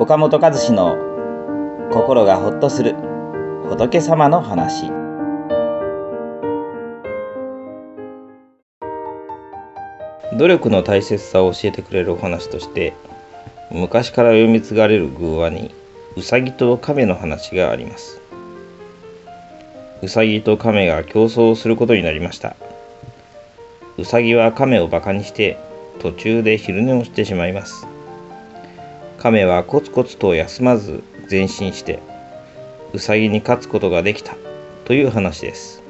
岡本和志の心がほっとする仏様の話。努力の大切さを教えてくれるお話として昔から読み継がれる偶話にうさぎと亀の話があります。うさぎと亀が競争することになりました。うさぎは亀をバカにして途中で昼寝をしてしまいます。亀はコツコツと休まず前進してウサギに勝つことができたという話です。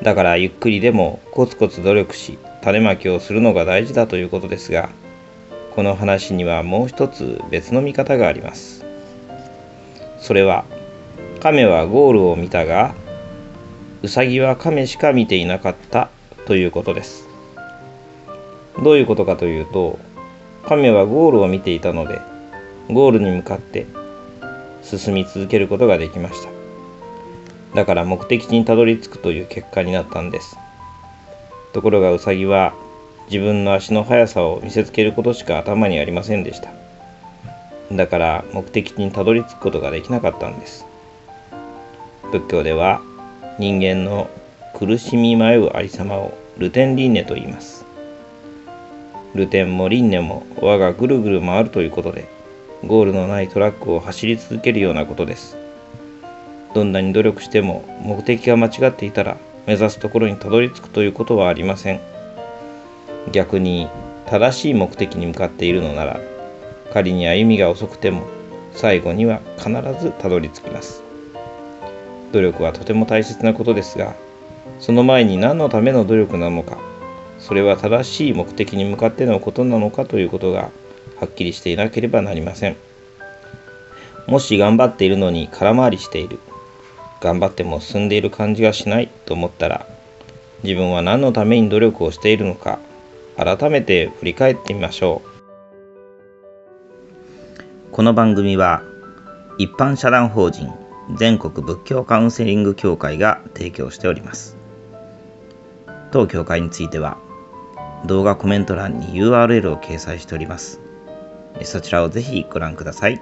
だからゆっくりでもコツコツ努力し種まきをするのが大事だということですがこの話にはもう一つ別の見方があります。それは亀はゴールを見たがウサギは亀しか見ていなかったということです。どういうことかというと亀はゴールを見ていたのでゴールに向かって進み続けることができました。だから目的地にたどり着くという結果になったんです。ところがウサギは自分の足の速さを見せつけることしか頭にありませんでした。だから目的地にたどり着くことができなかったんです。仏教では人間の苦しみ迷うありさまをルテン輪廻と言います。ルテンも輪廻も輪がぐるぐる回るということで、ゴールのないトラックを走り続けるようなことです。どんなに努力しても目的が間違っていたら目指すところにたどり着くということはありません。逆に正しい目的に向かっているのなら、仮に歩みが遅くても最後には必ずたどり着きます。努力はとても大切なことですが、その前に何のための努力なのかそれは正しい目的に向かってのことなのかということがはっきりしていなければなりません。もし頑張っているのに空回りしている。頑張っても進んでいる感じがしないと思ったら自分は何のために努力をしているのか改めて振り返ってみましょう。この番組は一般社団法人全国仏教カウンセリング協会が提供しております。当協会については動画コメント欄に URL を掲載しております。そちらをぜひご覧ください。